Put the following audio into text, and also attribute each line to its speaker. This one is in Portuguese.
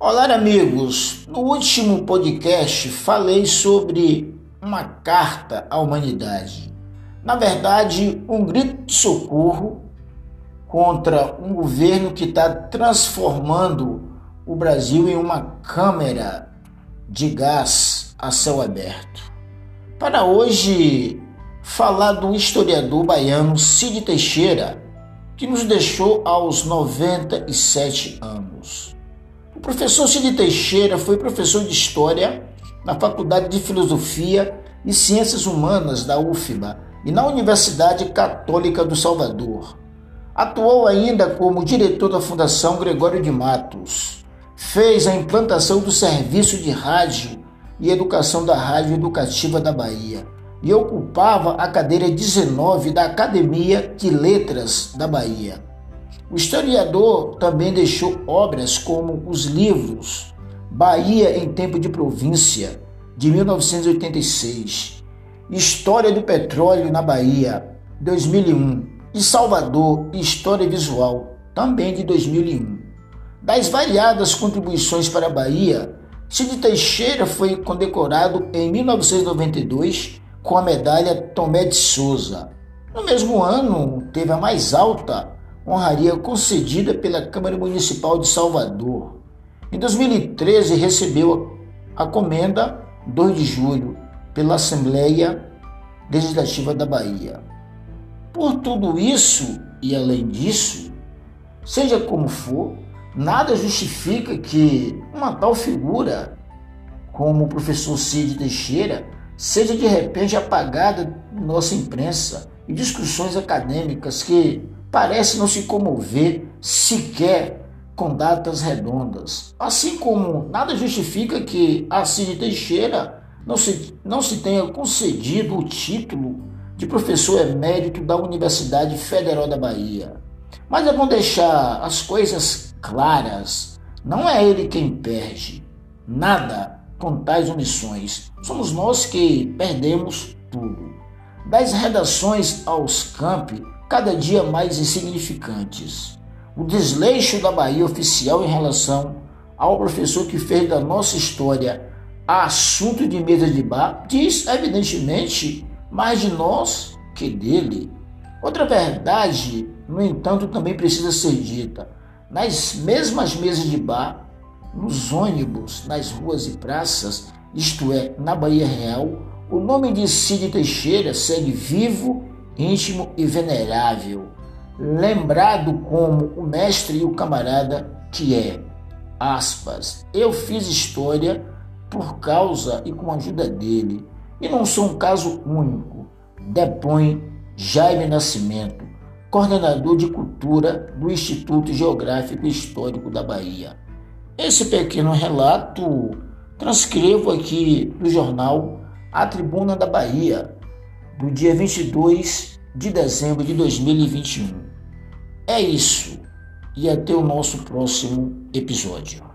Speaker 1: Olá, amigos! No último podcast falei sobre uma carta à humanidade. Na verdade, um grito de socorro contra um governo que está transformando o Brasil em uma câmera de gás a céu aberto. Para hoje, falar do historiador baiano Cid Teixeira, que nos deixou aos 97 anos. O professor Cid Teixeira foi professor de História na Faculdade de Filosofia e Ciências Humanas da UFBA e na Universidade Católica do Salvador. Atuou ainda como diretor da Fundação Gregório de Matos. Fez a implantação do Serviço de Rádio e Educação da Rádio Educativa da Bahia e ocupava a cadeira 19 da Academia de Letras da Bahia. O historiador também deixou obras como os livros Bahia em Tempo de Província, de 1986, História do Petróleo na Bahia, 2001, e Salvador, História Visual, também de 2001. Das variadas contribuições para a Bahia, Cid Teixeira foi condecorado em 1992 com a medalha Tomé de Souza. No mesmo ano, teve a mais alta honraria concedida pela Câmara Municipal de Salvador. Em 2013, recebeu a comenda 2 de julho pela Assembleia Legislativa da Bahia. Por tudo isso e além disso, seja como for, nada justifica que uma tal figura, como o professor Cid Teixeira, seja de repente apagada nossa imprensa e discussões acadêmicas que parece não se comover sequer com datas redondas. Assim como nada justifica que a Cid Teixeira não se, não se tenha concedido o título de professor emérito da Universidade Federal da Bahia. Mas é bom deixar as coisas claras. Não é ele quem perde. Nada com tais omissões. Somos nós que perdemos tudo. Das redações aos campi, cada dia mais insignificantes. O desleixo da Bahia oficial em relação ao professor que fez da nossa história assunto de mesa de bar diz, evidentemente, mais de nós que dele. Outra verdade, no entanto, também precisa ser dita. Nas mesmas mesas de bar, nos ônibus, nas ruas e praças, isto é, na Bahia Real, o nome de Cid Teixeira segue vivo íntimo e venerável, lembrado como o mestre e o camarada que é. Aspas, eu fiz história por causa e com a ajuda dele, e não sou um caso único, depõe Jaime Nascimento, coordenador de cultura do Instituto Geográfico e Histórico da Bahia. Esse pequeno relato transcrevo aqui do jornal A Tribuna da Bahia, do dia 22 de dezembro de 2021. É isso e até o nosso próximo episódio.